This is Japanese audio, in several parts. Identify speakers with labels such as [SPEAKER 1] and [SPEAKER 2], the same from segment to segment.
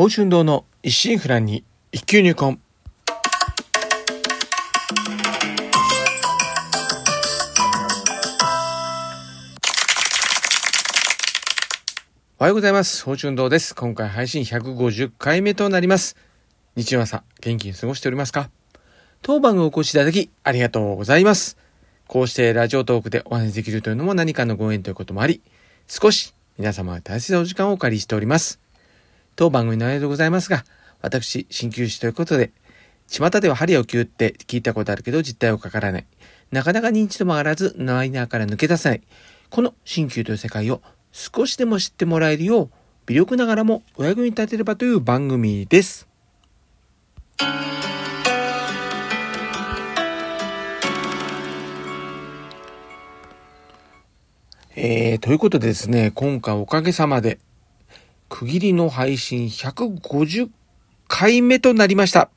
[SPEAKER 1] 宝春堂の一心不乱に一級入魂。おはようございます。宝春堂です。今回配信150回目となります。日曜朝、元気に過ごしておりますか？当番をお越しいただき、ありがとうございます。こうしてラジオトークでお話できるというのも何かのご縁ということもあり、少し皆様は大切なお時間をお借りしております。当番組のありがとうございますが、私、鍼灸師ということで、巷では針を切って聞いたことあるけど実態をかからない。なかなか認知度も上がらず、マイナーから抜け出せない。この鍼灸という世界を少しでも知ってもらえるよう、微力ながらもお役に立てればという番組です。えー、ということでですね、今回おかげさまで、区切りの配信150回目となりました。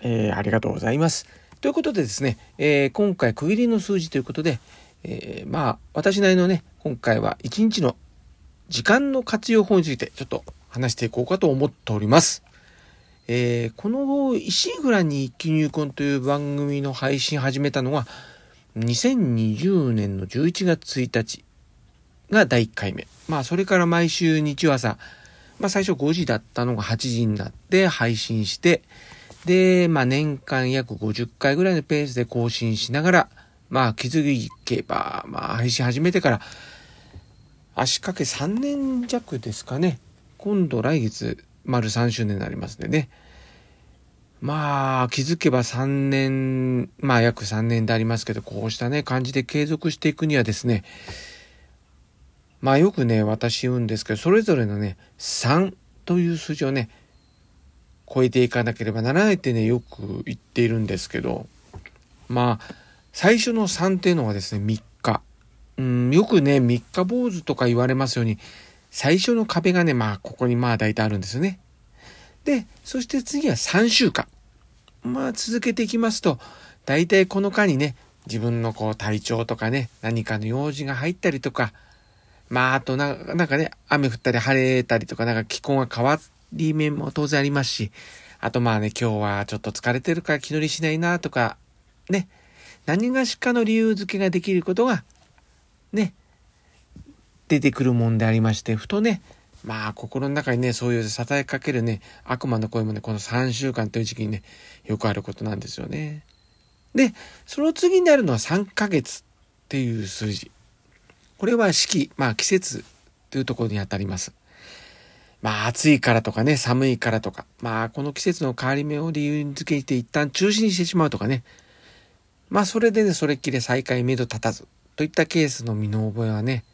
[SPEAKER 1] えー、ありがとうございます。ということでですね、えー、今回区切りの数字ということで、えー、まあ、私なりのね、今回は一日の時間の活用法についてちょっと話していこうかと思っております。えー、この石井フランに一気入魂という番組の配信始めたのは、2020年の11月1日が第1回目。まあ、それから毎週日曜朝、まあ、最初5時だったのが8時になって配信して、で、まあ、年間約50回ぐらいのペースで更新しながら、まあ、気づけば、まあ、配信始めてから、足掛け3年弱ですかね。今度来月、丸3周年になりますんでね。まあ、気づけば3年、まあ約3年でありますけど、こうしたね、感じで継続していくにはですね、まあよくね、私言うんですけど、それぞれのね、3という数字をね、超えていかなければならないってね、よく言っているんですけど、まあ、最初の3っていうのはですね、3日。うん、よくね、3日坊主とか言われますように、最初の壁がね、まあ、ここにまあ大体あるんですよね。で、そして次は3週間。まあ続けていきますと、大体この間にね、自分のこう体調とかね、何かの用事が入ったりとか、まああとななんかね、雨降ったり晴れたりとか、なんか気候が変わり面も当然ありますし、あとまあね、今日はちょっと疲れてるから気乗りしないなとか、ね、何がしかの理由付けができることが、ね、出てくるもんでありまして、ふとね、まあ、心の中にね、そういう支えかけるね、悪魔の声もね、この3週間という時期にね、よくあることなんですよね。で、その次になるのは3ヶ月っていう数字。これは四季、まあ季節というところにあたります。まあ暑いからとかね、寒いからとか、まあこの季節の変わり目を理由付けて一旦中止にしてしまうとかね。まあそれでね、それっきり再開目処立たずといったケースの身の覚えはね、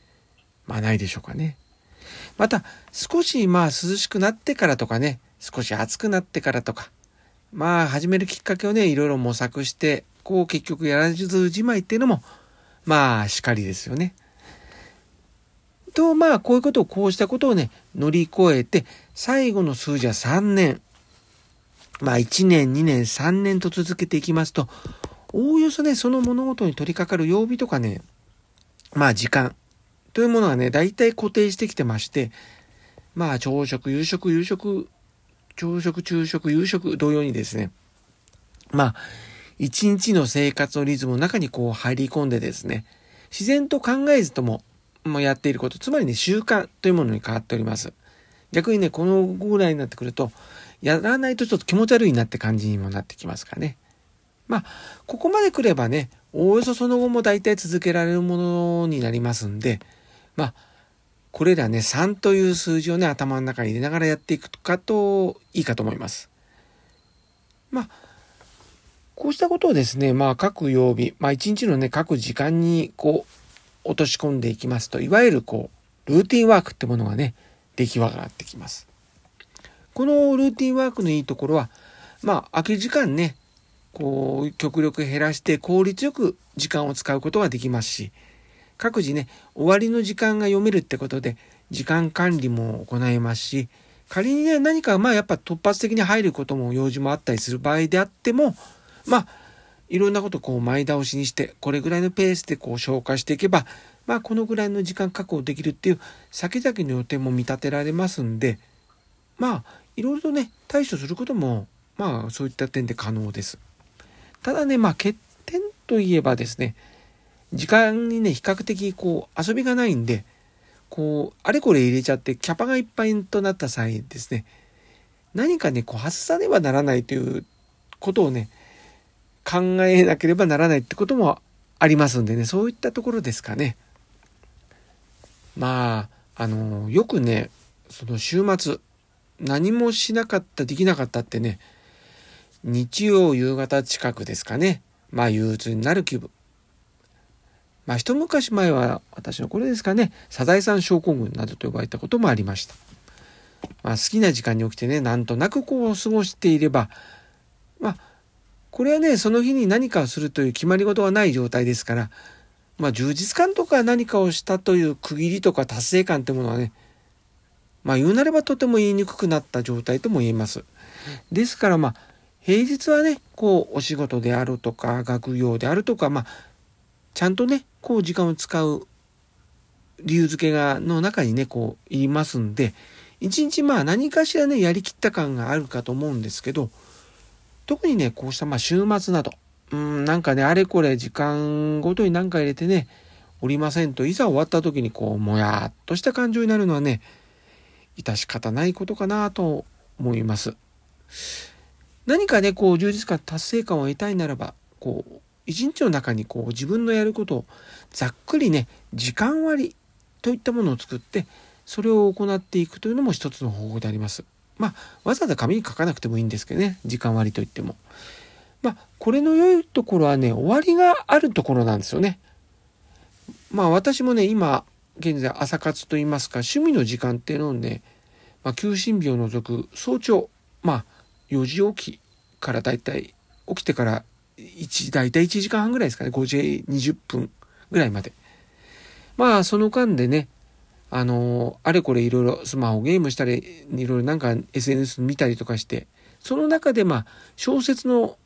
[SPEAKER 1] まあないでしょうかね。また、少しまあ涼しくなってからとかね、少し暑くなってからとか、まあ始めるきっかけをね、いろいろ模索して、こう結局やらずじまいっていうのも、まあしかりですよね。と、まあこういうことを、こうしたことをね、乗り越えて、最後の数字は3年。まあ1年、2年、3年と続けていきますと、おおよそね、その物事に取り掛かる曜日とかね、まあ時間、というものはね、大体固定してきてまして、まあ、朝食、夕食、夕食、朝食、昼食、夕食、同様にですね、まあ、一日の生活のリズムの中にこう入り込んでですね、自然と考えずとも、もやっていること、つまりね、習慣というものに変わっております。逆にね、このぐらいになってくると、やらないとちょっと気持ち悪いなって感じにもなってきますかね。まあ、ここまで来ればね、おおよそその後も大体続けられるものになりますんで、まあ、これらね、3という数字をね、頭の中に入れながらやっていくかと、いいかと思います。まあ、こうしたことをですね、まあ、各曜日、まあ、一日のね、各時間に、こう、落とし込んでいきますと、いわゆるこう、ルーティンワークってものがね、出来上がってきます。このルーティンワークのいいところは、まあ、空き時間ね、こう、極力減らして効率よく時間を使うことができますし、各自ね、終わりの時間が読めるってことで、時間管理も行えますし、仮にね、何かまあやっぱ突発的に入ることも用事もあったりする場合であっても、まあ、いろんなことこう前倒しにして、これぐらいのペースでこう消化していけば、まあこのぐらいの時間確保できるっていう先々の予定も見立てられますんで、まあいろいろとね、対処することも、まあそういった点で可能です。ただね、まあ欠点といえばですね、時間にね、比較的こう遊びがないんで、こう、あれこれ入れちゃってキャパがいっぱいとなった際ですね、何かね、こう外さねばならないということをね、考えなければならないってこともありますんでね、そういったところですかね。まあ、あの、よくね、その週末、何もしなかった、できなかったってね、日曜夕方近くですかね。まあ憂鬱になる気分。まあ一昔前は私のこれですかね、サザエさん症候群などと呼ばれたこともありました。まあ好きな時間に起きてね、なんとなくこう過ごしていれば、まあ、これはね、その日に何かをするという決まり事はない状態ですから、まあ充実感とか何かをしたという区切りとか達成感ってものはね、まあ言うなればとても言いにくくなった状態とも言えます。ですからまあ、平日はね、こうお仕事であるとか、学業であるとか、まあ、ちゃんとね、こう時間を使う理由付けが、の中にね、こう言いますんで、一日まあ何かしらね、やりきった感があるかと思うんですけど、特にね、こうしたまあ週末など、うん、なんかね、あれこれ時間ごとに何か入れてね、おりませんと、いざ終わった時にこう、もやっとした感情になるのはね、致し方ないことかなと思います。何かね、こう、充実感、達成感を得たいならば、こう、一日の中にこう、自分のやることをざっくりね、時間割といったものを作って、それを行っていくというのも一つの方法であります。まあ、わざわざ紙に書かなくてもいいんですけどね、時間割といっても。まあ、これの良いところはね、終わりがあるところなんですよね。まあ、私もね、今、現在朝活と言いますか、趣味の時間っていうのをね、まあ、休診日を除く早朝、まあ、4時起きからだいたい、起きてから1、だいたい1時間半ぐらいですかね、5時20分ぐらいまで。まあ、その間でね、あの、あれこれいろいろスマホゲームしたり、いろいろなんか SNS 見たりとかして、その中でまあ、小説の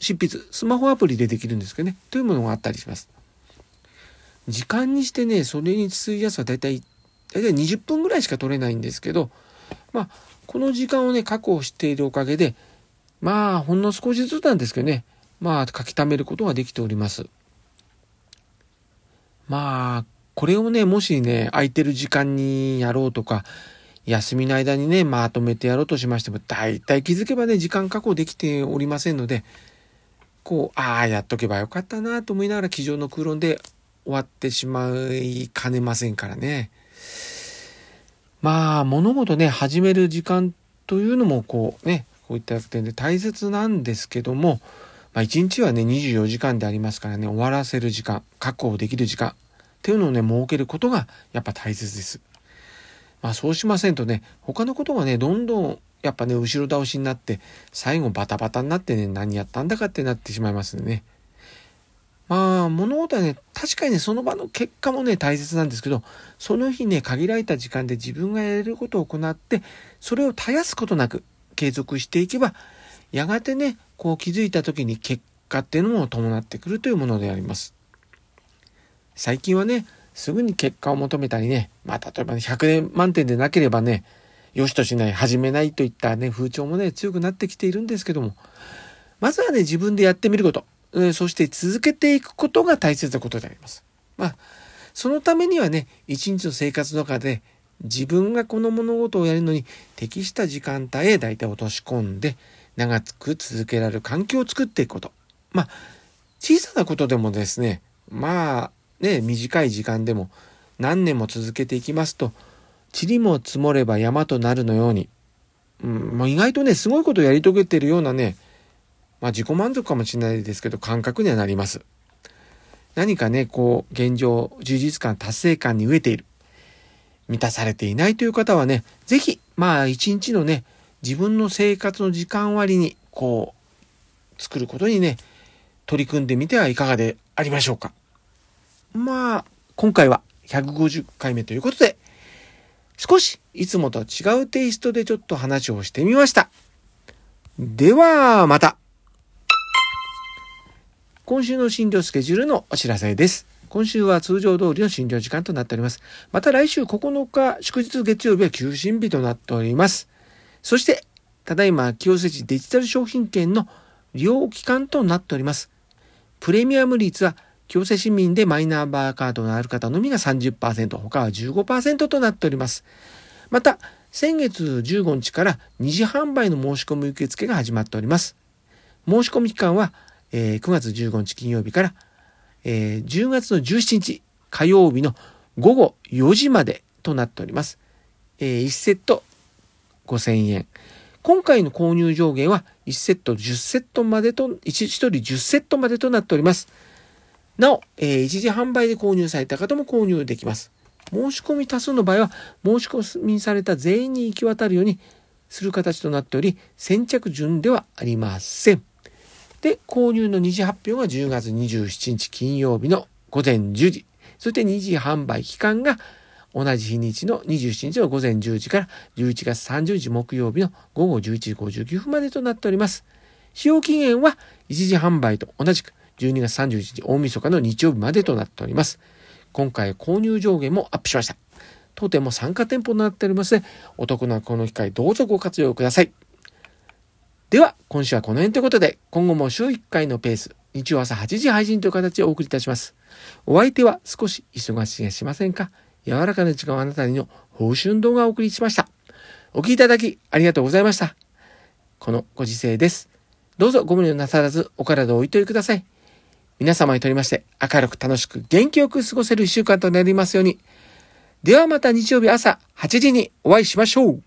[SPEAKER 1] 執筆、スマホアプリでできるんですけどね、というものがあったりします。時間にしてね、それに費やすはだいたい、だいたい20分ぐらいしか取れないんですけど、まあ、この時間をね、確保しているおかげで、まあ、ほんの少しずつなんですけどね、まあ、書き溜めることができております。まあ、これをね、もしね、空いてる時間にやろうとか、休みの間にね、まとめてやろうとしましても、大体気づけばね、時間確保できておりませんので、こう、ああ、やっとけばよかったなと思いながら、机上の空論で終わってしまいかねませんからね。まあ、物事ね、始める時間というのも、こうね、こういった点で大切なんですけども、まあ、1日はね、24時間でありますからね、終わらせる時間、確保できる時間っていうのをね、設けることがやっぱ大切です。まあ、そうしませんとね、他のことがね、どんどんやっぱね、後ろ倒しになって、最後バタバタになってね、何やったんだかってなってしまいますね。まあ、物事はね、確かにね、その場の結果もね、大切なんですけど、その日ね、限られた時間で自分がやれることを行って、それを絶やすことなく継続していけば、やがてね、こう気づいた時に結果っていうのも伴ってくるというものであります。最近はね、すぐに結果を求めたりね、まあ、例えば、ね、100年満点でなければね、よしとしない、始めないといったね、風潮もね、強くなってきているんですけども、まずはね、自分でやってみること。そして続けていくことが大切なことであります。まあ、そのためにはね、一日の生活の中で自分がこの物事をやるのに適した時間帯へ大体落とし込んで長く続けられる環境を作っていくこと。まあ、小さなことでもですね、まあね、短い時間でも何年も続けていきますと、塵も積もれば山となるのように、うん、もう意外とね、すごいことをやり遂げているようなね、まあ自己満足かもしれないですけど、感覚にはなります。何かね、こう、現状、充実感、達成感に飢えている。満たされていないという方はね、ぜひ、まあ一日のね、自分の生活の時間割に、こう、作ることにね、取り組んでみてはいかがでありましょうか。まあ、今回は150回目ということで、少しいつもと違うテイストでちょっと話をしてみました。では、また。今週の診療スケジュールのお知らせです。今週は通常通りの診療時間となっております。また来週9日祝日月曜日は休診日となっております。そして、ただいま清瀬市デジタル商品券の利用期間となっております。プレミアム率は清瀬市民でマイナンバーカードのある方のみが30%、他は15%となっております。また、先月15日から二次販売の申し込み受付が始まっております。申し込み期間は、えー、9月15日金曜日から、えー、10月の17日火曜日の午後4時までとなっております。えー、1セット5000円。今回の購入上限は1セット10セットまでと、1人10セットまでとなっております。なお、えー、一時販売で購入された方も購入できます。申し込み多数の場合は、申し込みされた全員に行き渡るようにする形となっており、先着順ではありません。で、購入の二次発表が10月27日金曜日の午前10時。そして二次販売期間が同じ日にちの27日の午前10時から11月30日木曜日の午後11時59分までとなっております。使用期限は一時販売と同じく12月31日大晦日の日曜日までとなっております。今回購入上限もアップしました。当店も参加店舗となっておりますので、お得なこの機会どうぞご活用ください。では、今週はこの辺ということで、今後も週1回のペース、日曜朝8時配信という形でお送りいたします。お相手は少し忙しいがしませんか？柔らかな時間をあなたにの報春動画をお送りしました。お聴きいただきありがとうございました。このご時世です。どうぞご無理をなさらずお体をおいとりください。皆様にとりまして明るく楽しく元気よく過ごせる一週間となりますように。ではまた日曜日朝8時にお会いしましょう。